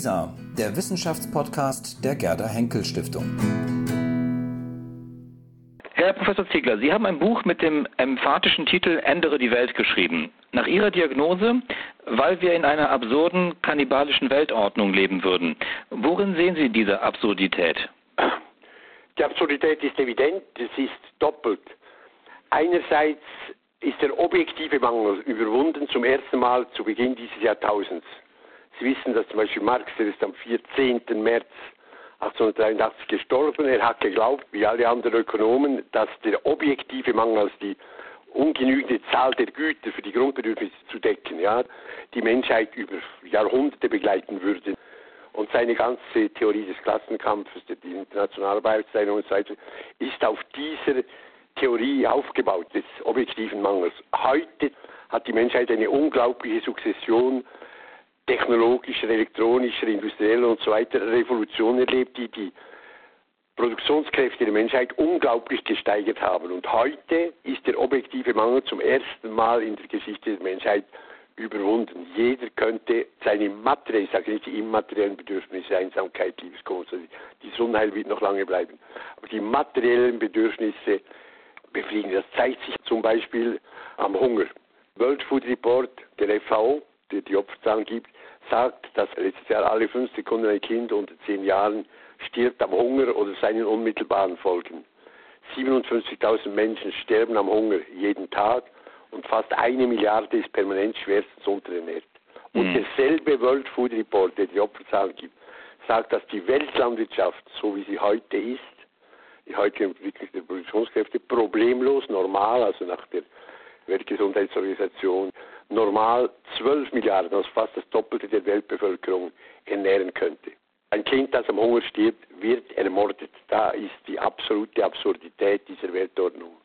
WISA, der Wissenschaftspodcast der Gerda Henkel Stiftung. Herr Professor Ziegler, Sie haben ein Buch mit dem emphatischen Titel Ändere die Welt geschrieben. Nach Ihrer Diagnose, weil wir in einer absurden kannibalischen Weltordnung leben würden. Worin sehen Sie diese Absurdität? Die Absurdität ist evident, es ist doppelt. Einerseits ist der objektive Mangel überwunden zum ersten Mal zu Beginn dieses Jahrtausends. Sie wissen, dass zum Beispiel Marx, der ist am 14. März 1883 gestorben. Er hat geglaubt, wie alle anderen Ökonomen, dass der objektive Mangel, also die ungenügende Zahl der Güter für die Grundbedürfnisse zu decken, ja, die Menschheit über Jahrhunderte begleiten würde. Und seine ganze Theorie des Klassenkampfes, die internationale Arbeitsteilung und so weiter, ist auf dieser Theorie aufgebaut, des objektiven Mangels. Heute hat die Menschheit eine unglaubliche Sukzession technologischer, elektronischer, industrieller und so weiter Revolutionen erlebt, die die Produktionskräfte der Menschheit unglaublich gesteigert haben. Und heute ist der objektive Mangel zum ersten Mal in der Geschichte der Menschheit überwunden. Jeder könnte seine materiellen, ich sage nicht die immateriellen Bedürfnisse, Einsamkeit, Liebeskummer, dieses Unheil wird noch lange bleiben, aber die materiellen Bedürfnisse befriedigen. Das zeigt sich zum Beispiel am Hunger. World Food Report der FAO, der die Opferzahlen gibt, sagt, dass letztes Jahr alle fünf Sekunden ein Kind unter zehn Jahren stirbt am Hunger oder seinen unmittelbaren Folgen. 57.000 Menschen sterben am Hunger jeden Tag und fast eine Milliarde ist permanent schwerstens unterernährt. Und mhm. derselbe World Food Report, der die Opferzahlen gibt, sagt, dass die Weltlandwirtschaft, so wie sie heute ist, die heutige Entwicklung der Produktionskräfte, problemlos, normal, also nach der Weltgesundheitsorganisation, normal 12 Milliarden, also fast das Doppelte der Weltbevölkerung, ernähren könnte. Ein Kind, das am Hunger stirbt, wird ermordet. Da ist die absolute Absurdität dieser Weltordnung.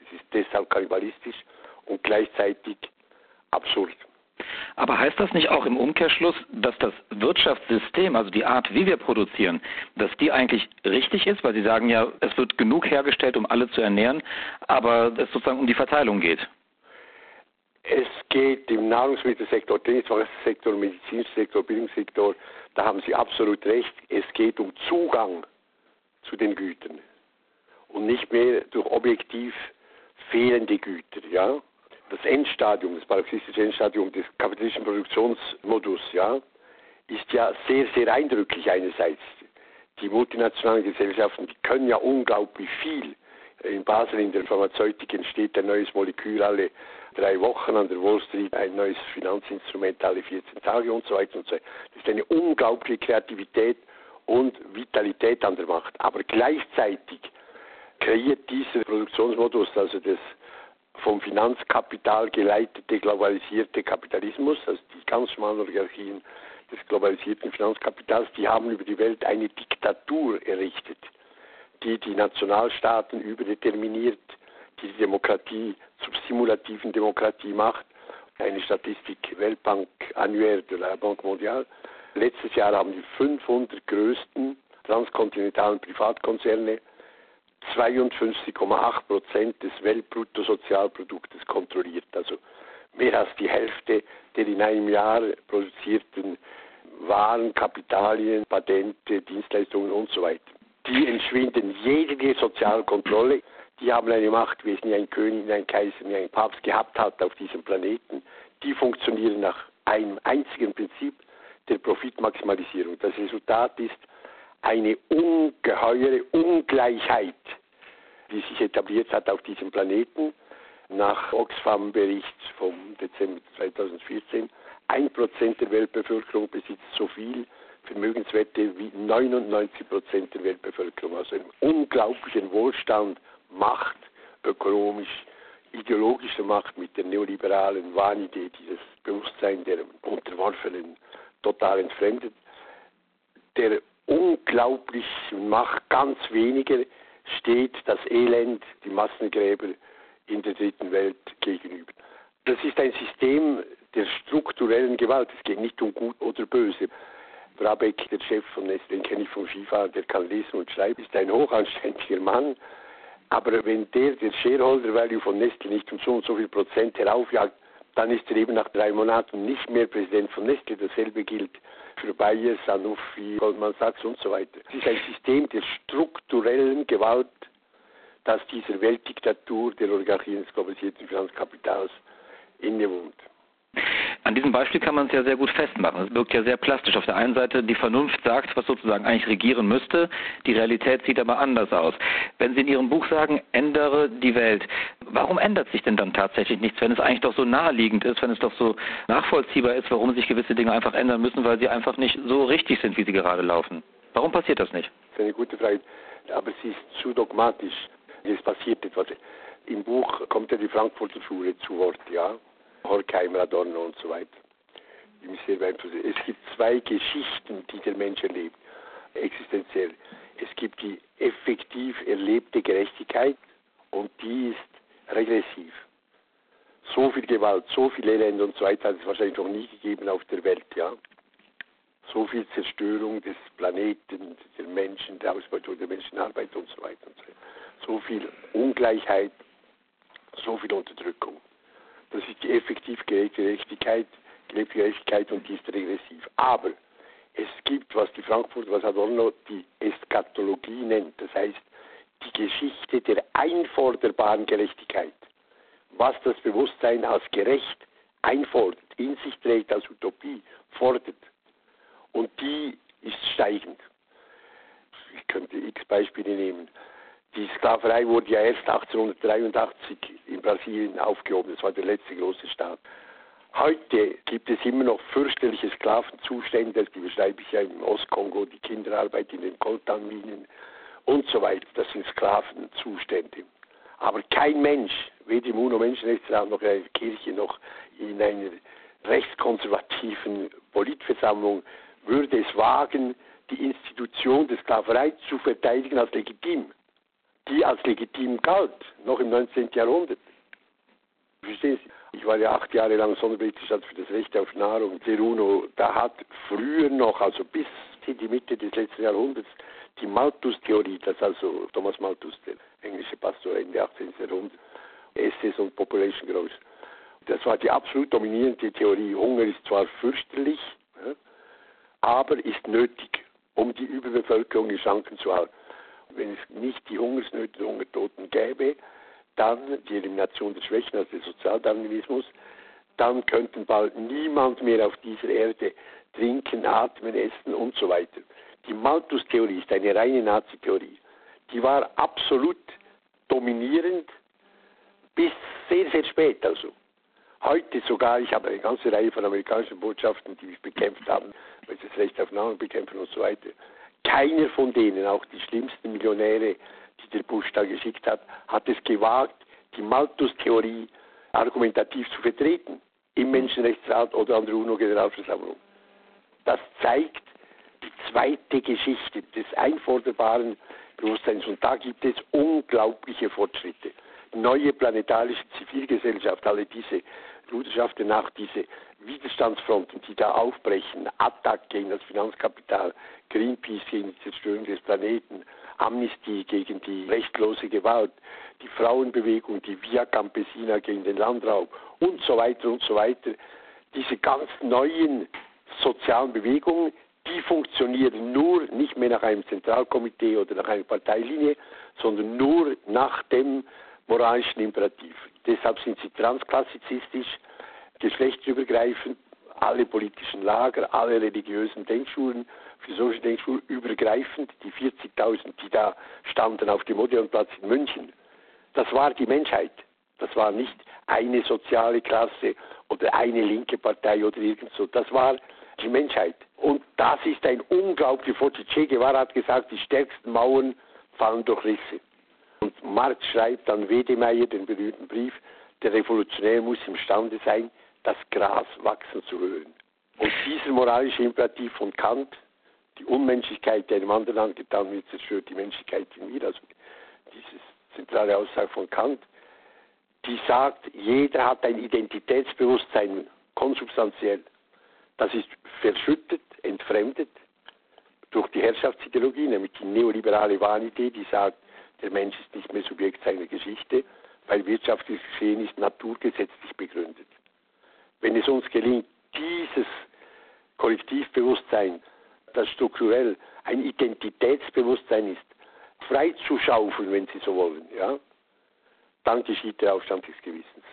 Es ist deshalb kannibalistisch und gleichzeitig absurd. Aber heißt das nicht auch im Umkehrschluss, dass das Wirtschaftssystem, also die Art, wie wir produzieren, dass die eigentlich richtig ist? Weil Sie sagen ja, es wird genug hergestellt, um alle zu ernähren, aber es sozusagen um die Verteilung geht. Es geht im Nahrungsmittelsektor, Dienstwarensektor, Medizinsektor, Bildungssektor, da haben Sie absolut recht. Es geht um Zugang zu den Gütern und nicht mehr durch objektiv fehlende Güter. Ja? Das Endstadium, das marxistische Endstadium des kapitalistischen Produktionsmodus, ja, ist ja sehr, sehr eindrücklich einerseits. Die multinationalen Gesellschaften, die können ja unglaublich viel. In Basel in der Pharmazeutik entsteht ein neues Molekül alle drei Wochen, an der Wall Street ein neues Finanzinstrument alle 14 Tage und so weiter und so weiter. Das ist eine unglaubliche Kreativität und Vitalität an der Macht. Aber gleichzeitig kreiert dieser Produktionsmodus, also das vom Finanzkapital geleitete globalisierte Kapitalismus, also die ganz schmalen Oligarchien des globalisierten Finanzkapitals, die haben über die Welt eine Diktatur errichtet, die die Nationalstaaten überdeterminiert, die die Demokratie zur simulativen Demokratie macht. Eine Statistik Weltbank annuell de la Banque Mondiale. Letztes Jahr haben die 500 größten transkontinentalen Privatkonzerne 52,8 Prozent des Weltbruttosozialproduktes kontrolliert. Also mehr als die Hälfte der in einem Jahr produzierten Waren, Kapitalien, Patente, Dienstleistungen und so weiter. Die entschwinden jede Sozialkontrolle. Die haben eine Macht, wie es nie ein König, nie ein Kaiser, nie ein Papst gehabt hat auf diesem Planeten. Die funktionieren nach einem einzigen Prinzip der Profitmaximalisierung. Das Resultat ist eine ungeheure Ungleichheit, die sich etabliert hat auf diesem Planeten. Nach Oxfam-Bericht vom Dezember 2014, ein Prozent der Weltbevölkerung besitzt so viel Vermögenswerte wie 99 Prozent der Weltbevölkerung. Also einen unglaublichen Wohlstand, Macht, ökonomisch, ideologische Macht mit der neoliberalen Wahnidee, dieses Bewusstsein der Unterworfenen total entfremdet. Der unglaublichen Macht ganz weniger steht das Elend, die Massengräber in der dritten Welt gegenüber. Das ist ein System der strukturellen Gewalt. Es geht nicht um gut oder böse. Brabeck, der Chef von Nestle, den kenne ich vom Skifahren, der kann lesen und schreiben, ist ein hochanständiger Mann. Aber wenn der der Shareholder Value von Nestle nicht um so und so viel Prozent heraufjagt, dann ist er eben nach drei Monaten nicht mehr Präsident von Nestle. Dasselbe gilt für Bayer, Sanofi, Goldman Sachs und so weiter. Es ist ein System der strukturellen Gewalt, das dieser Weltdiktatur der Oligarchien des globalisierten Finanzkapitals innewohnt. An diesem Beispiel kann man es ja sehr gut festmachen. Es wirkt ja sehr plastisch. Auf der einen Seite, die Vernunft sagt, was sozusagen eigentlich regieren müsste, die Realität sieht aber anders aus. Wenn Sie in Ihrem Buch sagen, ändere die Welt, warum ändert sich denn dann tatsächlich nichts, wenn es eigentlich doch so naheliegend ist, wenn es doch so nachvollziehbar ist, warum sich gewisse Dinge einfach ändern müssen, weil sie einfach nicht so richtig sind, wie sie gerade laufen? Warum passiert das nicht? Das ist eine gute Frage, aber sie ist zu dogmatisch. Es passiert etwas. Im Buch kommt ja die Frankfurter Schule zu Wort, ja. Horkheimer, Adorno und so weiter. Die mich sehr beeinflussen. Es gibt zwei Geschichten, die der Mensch erlebt, existenziell. Es gibt die effektiv erlebte Gerechtigkeit und die ist regressiv. So viel Gewalt, so viel Elend und so weiter hat es wahrscheinlich noch nie gegeben auf der Welt, ja. So viel Zerstörung des Planeten, der Menschen, der Ausbeutung der Menschenarbeit und so weiter und so weiter. So viel Ungleichheit, so viel Unterdrückung. Das ist die effektiv gelebte Gerechtigkeit, gelebte Gerechtigkeit und die ist regressiv. Aber es gibt, was die Frankfurter, was Adorno die Eskatologie nennt, das heißt die Geschichte der einforderbaren Gerechtigkeit. Was das Bewusstsein als gerecht einfordert, in sich trägt als Utopie, fordert. Und die ist steigend. Ich könnte x Beispiele nehmen. Die Sklaverei wurde ja erst 1883 in Brasilien aufgehoben. Das war der letzte große Staat. Heute gibt es immer noch fürchterliche Sklavenzustände, die beschreibe ich ja im Ostkongo, die Kinderarbeit in den Coltanminen und so weiter. Das sind Sklavenzustände. Aber kein Mensch, weder im UNO-Menschenrechtsrat noch in einer Kirche noch in einer rechtskonservativen Politversammlung würde es wagen, die Institution der Sklaverei zu verteidigen als legitim die als legitim galt, noch im 19. Jahrhundert. Verstehen Sie? Ich war ja acht Jahre lang Sonderberichterstatter für das Recht auf Nahrung der UNO. Da hat früher noch, also bis in die Mitte des letzten Jahrhunderts, die Malthus-Theorie, das also Thomas Malthus, der englische Pastor Ende 18. Jahrhundert, Essays und Population Growth. Das war die absolut dominierende Theorie. Hunger ist zwar fürchterlich, aber ist nötig, um die Überbevölkerung in Schranken zu halten wenn es nicht die Hungersnöte und Hungertoten gäbe, dann die Elimination der Schwächen, also der Sozialdarwinismus, dann könnten bald niemand mehr auf dieser Erde trinken, atmen, essen und so weiter. Die Malthus-Theorie ist eine reine Nazi-Theorie. Die war absolut dominierend bis sehr, sehr spät also. Heute sogar, ich habe eine ganze Reihe von amerikanischen Botschaften, die mich bekämpft haben, weil sie das Recht auf Nahrung bekämpfen und so weiter. Keiner von denen, auch die schlimmsten Millionäre, die der Bush da geschickt hat, hat es gewagt, die Malthus-Theorie argumentativ zu vertreten im Menschenrechtsrat oder an der UNO-Generalversammlung. Das zeigt die zweite Geschichte des einforderbaren Bewusstseins. Und da gibt es unglaubliche Fortschritte. Neue planetarische Zivilgesellschaft, alle diese Bruderschaften nach, diese Widerstandsfronten, die da aufbrechen, Attack gegen das Finanzkapital, Greenpeace gegen die Zerstörung des Planeten, Amnesty gegen die rechtlose Gewalt, die Frauenbewegung, die Via Campesina gegen den Landraub und so weiter und so weiter. Diese ganz neuen sozialen Bewegungen, die funktionieren nur nicht mehr nach einem Zentralkomitee oder nach einer Parteilinie, sondern nur nach dem moralischen Imperativ. Deshalb sind sie transklassizistisch, geschlechtsübergreifend, alle politischen Lager, alle religiösen Denkschulen, philosophische Denkschulen übergreifend, die 40.000, die da standen auf dem Odeonplatz in München. Das war die Menschheit. Das war nicht eine soziale Klasse oder eine linke Partei oder irgend so. Das war die Menschheit. Und das ist ein unglaublicher Fortschritt. Che Guevara hat gesagt, die stärksten Mauern fallen durch Risse. Und Marx schreibt an Wedemeyer den berühmten Brief, der Revolutionär muss imstande sein, das Gras wachsen zu hören. Und dieser moralische Imperativ von Kant, die Unmenschlichkeit, die einem anderen angetan wird, zerstört die Menschlichkeit in mir. Also diese zentrale Aussage von Kant, die sagt, jeder hat ein Identitätsbewusstsein, konsubstanziell. Das ist verschüttet, entfremdet durch die Herrschaftsideologie, nämlich die neoliberale Wahnidee, die sagt, der Mensch ist nicht mehr Subjekt seiner Geschichte, weil wirtschaftliches Geschehen ist naturgesetzlich begründet. Wenn es uns gelingt, dieses Kollektivbewusstsein, das strukturell ein Identitätsbewusstsein ist, freizuschaufeln, wenn Sie so wollen, ja, dann geschieht der Aufstand des Gewissens.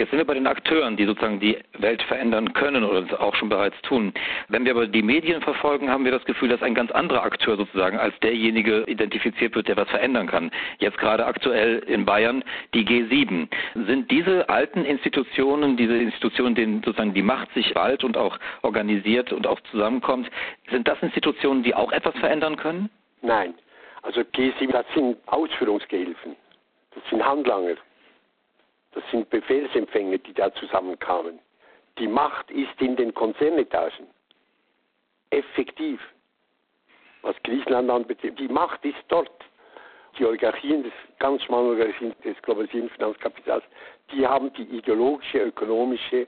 Jetzt sind wir bei den Akteuren, die sozusagen die Welt verändern können oder das auch schon bereits tun. Wenn wir aber die Medien verfolgen, haben wir das Gefühl, dass ein ganz anderer Akteur sozusagen als derjenige identifiziert wird, der was verändern kann. Jetzt gerade aktuell in Bayern die G7. Sind diese alten Institutionen, diese Institutionen, denen sozusagen die Macht sich bald und auch organisiert und auch zusammenkommt, sind das Institutionen, die auch etwas verändern können? Nein. Also G7, das sind Ausführungsgehilfen. Das sind Handlanger. Das sind Befehlsempfänger, die da zusammenkamen. Die Macht ist in den Konzernetagen. Effektiv. Was Griechenland anbetrifft. Die Macht ist dort. Die Oligarchien, des ganz schmalen Oligarchien des globalisierten Finanzkapitals, die haben die ideologische, ökonomische,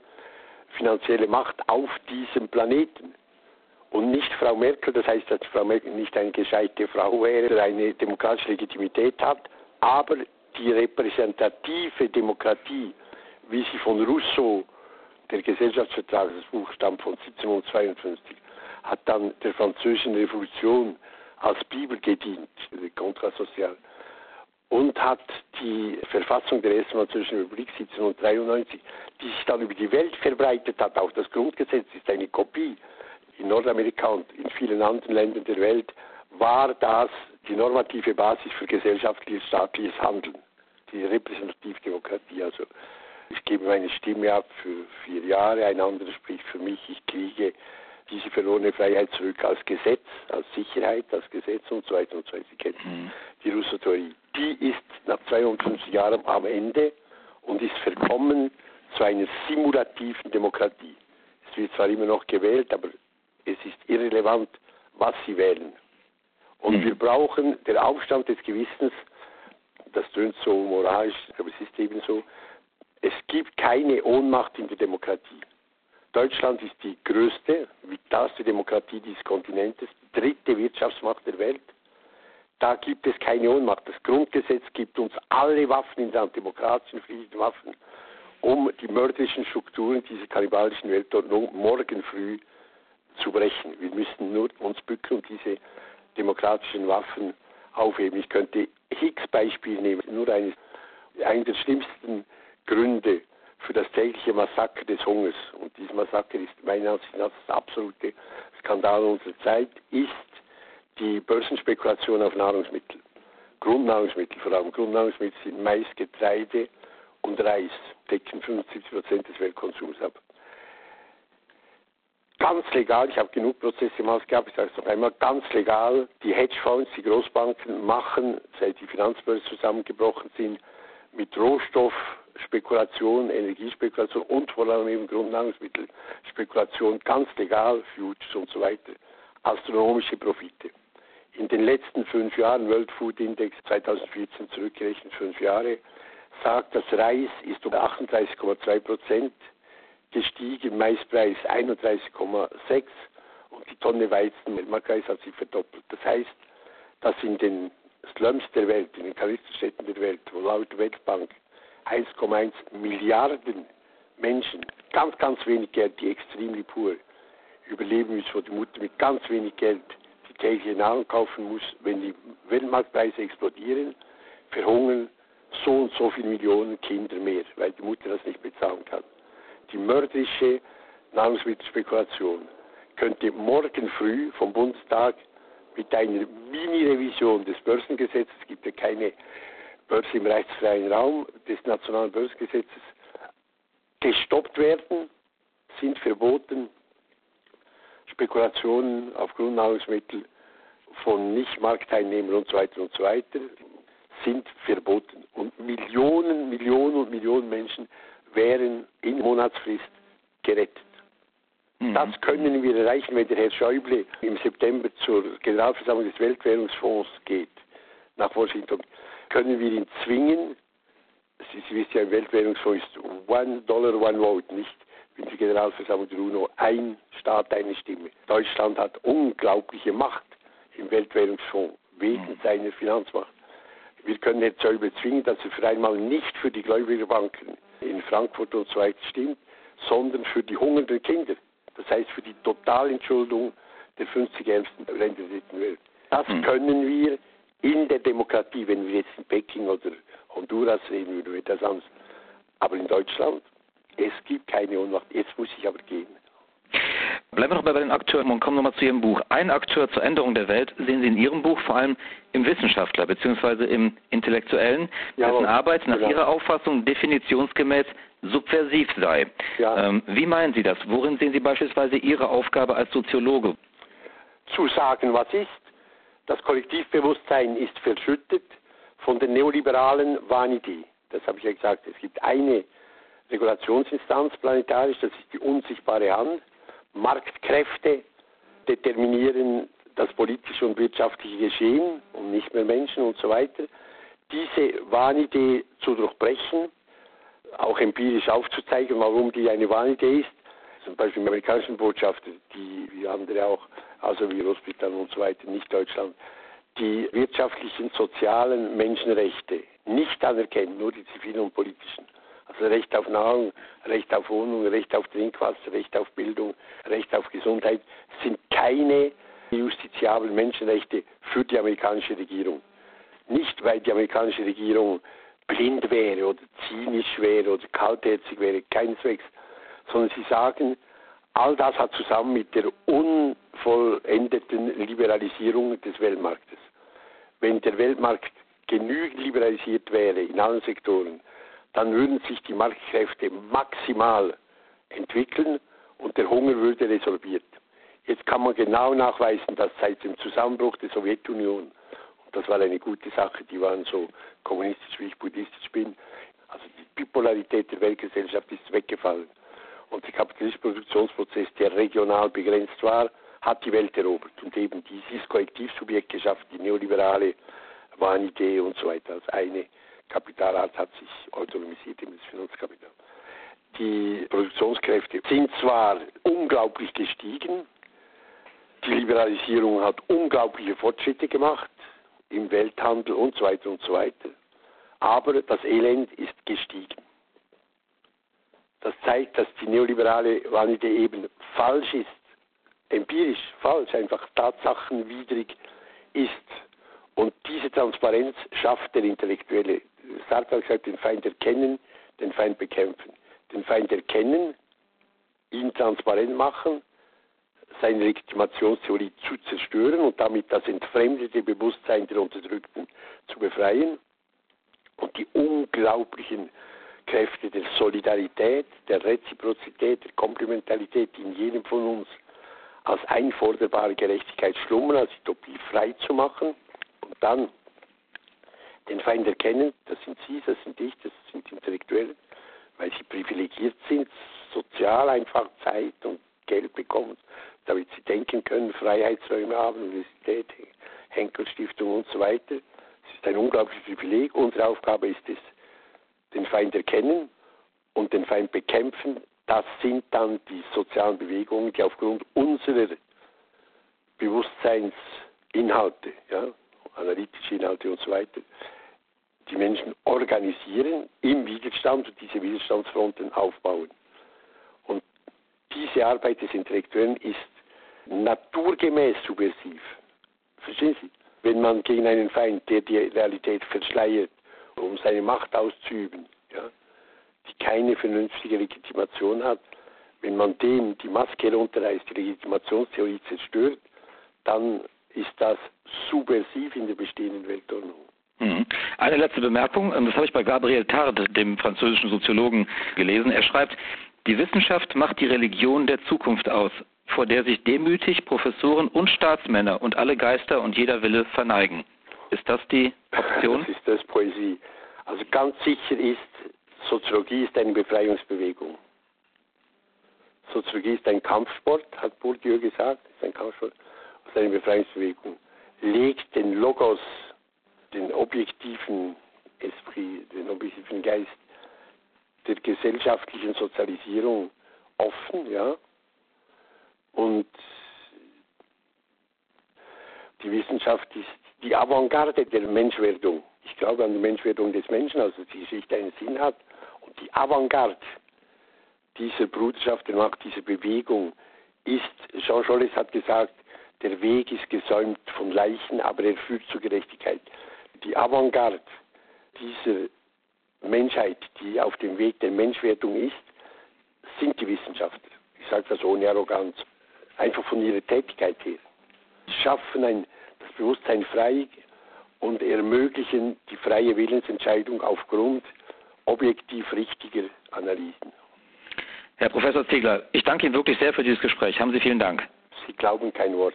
finanzielle Macht auf diesem Planeten. Und nicht Frau Merkel, das heißt, dass Frau Merkel nicht eine gescheite Frau wäre, eine demokratische Legitimität hat, aber die repräsentative Demokratie, wie sie von Rousseau, der Gesellschaftsvertrag, das Buch stammt von 1752, hat dann der französischen Revolution als Bibel gedient, der Kontrasocial, und hat die Verfassung der ersten französischen Republik 1793, die sich dann über die Welt verbreitet hat, auch das Grundgesetz ist eine Kopie in Nordamerika und in vielen anderen Ländern der Welt, war das die normative Basis für gesellschaftliches staatliches Handeln, die Repräsentativdemokratie. Also ich gebe meine Stimme ab für vier Jahre, ein anderer spricht für mich, ich kriege diese verlorene Freiheit zurück als Gesetz, als Sicherheit, als Gesetz und so weiter und so weiter. Sie kennen mhm. die Russo-Theorie. Die ist nach 52 Jahren am Ende und ist verkommen zu einer simulativen Demokratie. Es wird zwar immer noch gewählt, aber es ist irrelevant, was sie wählen. Und mhm. wir brauchen den Aufstand des Gewissens, das tönt so moralisch, aber es ist eben so, es gibt keine Ohnmacht in der Demokratie. Deutschland ist die größte, vitalste Demokratie dieses Kontinentes, dritte Wirtschaftsmacht der Welt. Da gibt es keine Ohnmacht. Das Grundgesetz gibt uns alle Waffen in der demokratischen, friedlichen Waffen, um die mörderischen Strukturen dieser kannibalischen Weltordnung morgen früh zu brechen. Wir müssen nur uns bücken und diese demokratischen Waffen aufheben. Ich könnte Hicks Beispiel nehmen, nur eines, einer der schlimmsten Gründe für das tägliche Massaker des Hungers. Und dieses Massaker ist meiner Ansicht nach das absolute Skandal unserer Zeit, ist die Börsenspekulation auf Nahrungsmittel. Grundnahrungsmittel vor allem. Grundnahrungsmittel sind Mais, Getreide und Reis, decken 75 Prozent des Weltkonsums ab ganz legal, ich habe genug Prozesse im Haus gehabt, ich sage es noch einmal, ganz legal, die Hedgefonds, die Großbanken machen, seit die Finanzbörsen zusammengebrochen sind, mit Rohstoffspekulation, Energiespekulation und vor allem eben Grundnahrungsmittelspekulation ganz legal, Futures und so weiter, astronomische Profite. In den letzten fünf Jahren, World Food Index 2014 zurückgerechnet, fünf Jahre, sagt, das Reis ist um 38,2 Prozent gestiegen, Maispreis 31,6 und die Tonne Weizen, der Markreis hat sich verdoppelt. Das heißt, dass in den Slums der Welt, in den Kalistenstädten der Welt, wo laut Weltbank 1,1 Milliarden Menschen, ganz, ganz wenig Geld, die extrem pur überleben müssen, wo die Mutter mit ganz wenig Geld die tägliche Nahrung kaufen muss, wenn die Weltmarktpreise explodieren, verhungern so und so viele Millionen Kinder mehr, weil die Mutter das nicht bezahlen kann die mörderische Nahrungsmittelspekulation könnte morgen früh vom Bundestag mit einer Mini-Revision des Börsengesetzes, es gibt ja keine Börse im rechtsfreien Raum des nationalen Börsengesetzes, gestoppt werden, sind verboten, Spekulationen auf Grundnahrungsmittel von Nicht-Marktteilnehmern und so weiter und so weiter sind verboten. Und Millionen, Millionen und Millionen Menschen wären in Monatsfrist gerettet. Mhm. Das können wir erreichen, wenn der Herr Schäuble im September zur Generalversammlung des Weltwährungsfonds geht, nach Washington. Können wir ihn zwingen, Sie, Sie wissen ja, im Weltwährungsfonds ist One Dollar, One Vote, nicht wie die Generalversammlung der UNO, ein Staat, eine Stimme. Deutschland hat unglaubliche Macht im Weltwährungsfonds wegen mhm. seiner Finanzmacht. Wir können Herrn Schäuble zwingen, dass er für einmal nicht für die Gläubigerbanken in Frankfurt und so weiter stimmt, sondern für die hungernden Kinder. Das heißt für die Totalentschuldung der 50 ärmsten Länder der dritten Welt. Das mhm. können wir in der Demokratie, wenn wir jetzt in Peking oder Honduras reden würden, wird das anders. Aber in Deutschland, es gibt keine Ohnmacht. Jetzt muss ich aber gehen. Bleiben wir noch bei den Akteuren und kommen nochmal zu Ihrem Buch. Ein Akteur zur Änderung der Welt sehen Sie in Ihrem Buch vor allem im Wissenschaftler bzw. im Intellektuellen, dessen ja, Arbeit nach genau. Ihrer Auffassung definitionsgemäß subversiv sei. Ja. Ähm, wie meinen Sie das? Worin sehen Sie beispielsweise Ihre Aufgabe als Soziologe? Zu sagen, was ist. Das Kollektivbewusstsein ist verschüttet von der neoliberalen Vanidee. Das habe ich ja gesagt. Es gibt eine Regulationsinstanz planetarisch, das ist die unsichtbare Hand. Marktkräfte determinieren das politische und wirtschaftliche Geschehen und nicht mehr Menschen und so weiter. Diese Wahnidee zu durchbrechen, auch empirisch aufzuzeigen, warum die eine Wahnidee ist. Zum Beispiel im amerikanischen Botschafter, die wie andere auch, also wie Großbritannien und so weiter, nicht Deutschland, die wirtschaftlichen, sozialen Menschenrechte nicht anerkennen, nur die zivilen und politischen. Also Recht auf Nahrung, Recht auf Wohnung, Recht auf Trinkwasser, Recht auf Bildung, Recht auf Gesundheit sind keine justiziablen Menschenrechte für die amerikanische Regierung. Nicht, weil die amerikanische Regierung blind wäre oder zynisch wäre oder kaltherzig wäre, keineswegs, sondern sie sagen, all das hat zusammen mit der unvollendeten Liberalisierung des Weltmarktes. Wenn der Weltmarkt genügend liberalisiert wäre in allen Sektoren, dann würden sich die Marktkräfte maximal entwickeln und der Hunger würde resorbiert. Jetzt kann man genau nachweisen, dass seit dem Zusammenbruch der Sowjetunion, und das war eine gute Sache, die waren so kommunistisch wie ich buddhistisch bin, also die Bipolarität der Weltgesellschaft ist weggefallen. Und der kapitalistische Produktionsprozess, der regional begrenzt war, hat die Welt erobert und eben dieses Kollektivsubjekt geschafft, die neoliberale Wahnidee und so weiter als eine Kapitalart hat sich autonomisiert in das Finanzkapital. Die Produktionskräfte sind zwar unglaublich gestiegen, die Liberalisierung hat unglaubliche Fortschritte gemacht im Welthandel und so weiter und so weiter, aber das Elend ist gestiegen. Das zeigt, dass die neoliberale Vanidee eben falsch ist, empirisch falsch, einfach tatsachenwidrig ist. Und diese Transparenz schafft der Intellektuelle Sartre hat gesagt, den Feind erkennen, den Feind bekämpfen. Den Feind erkennen, ihn transparent machen, seine Legitimationstheorie zu zerstören und damit das entfremdete Bewusstsein der Unterdrückten zu befreien und die unglaublichen Kräfte der Solidarität, der Reziprozität, der Komplementarität, in jedem von uns als einforderbare Gerechtigkeit schlummern, als Utopie frei zu machen und dann den Feind erkennen, das sind Sie, das sind ich, das sind Intellektuelle, weil sie privilegiert sind, sozial einfach Zeit und Geld bekommen, damit sie denken können, Freiheitsräume haben, Universität, Henkelstiftung und so weiter. Es ist ein unglaubliches Privileg. Unsere Aufgabe ist es, den Feind erkennen und den Feind bekämpfen. Das sind dann die sozialen Bewegungen, die aufgrund unserer Bewusstseinsinhalte, ja, analytische Inhalte und so weiter, die Menschen organisieren im Widerstand und diese Widerstandsfronten aufbauen. Und diese Arbeit des Intellektuellen ist naturgemäß subversiv. Verstehen Sie? Wenn man gegen einen Feind, der die Realität verschleiert, um seine Macht auszuüben, ja, die keine vernünftige Legitimation hat, wenn man dem die Maske herunterreißt, die Legitimationstheorie zerstört, dann ist das subversiv in der bestehenden Weltordnung. Mhm. Eine letzte Bemerkung, das habe ich bei Gabriel Tarde, dem französischen Soziologen, gelesen. Er schreibt, die Wissenschaft macht die Religion der Zukunft aus, vor der sich demütig Professoren und Staatsmänner und alle Geister und jeder Wille verneigen. Ist das die Option? Das ist das Poesie. Also ganz sicher ist, Soziologie ist eine Befreiungsbewegung. Soziologie ist ein Kampfsport, hat Bourdieu gesagt, ist ein Kampfsport, ist eine Befreiungsbewegung. Legt den Logos den objektiven Esprit, den objektiven Geist der gesellschaftlichen Sozialisierung offen, ja. Und die Wissenschaft ist die Avantgarde der Menschwerdung. Ich glaube an die Menschwerdung des Menschen, also die Geschichte einen Sinn hat. Und die Avantgarde dieser Bruderschaft und auch dieser Bewegung ist, Jean Jaurès hat gesagt, der Weg ist gesäumt von Leichen, aber er führt zur Gerechtigkeit. Die Avantgarde dieser Menschheit, die auf dem Weg der Menschwertung ist, sind die Wissenschaftler. Ich sage das ohne Arroganz. Einfach von ihrer Tätigkeit her. Sie schaffen ein, das Bewusstsein frei und ermöglichen die freie Willensentscheidung aufgrund objektiv richtiger Analysen. Herr Professor Ziegler, ich danke Ihnen wirklich sehr für dieses Gespräch. Haben Sie vielen Dank. Sie glauben kein Wort.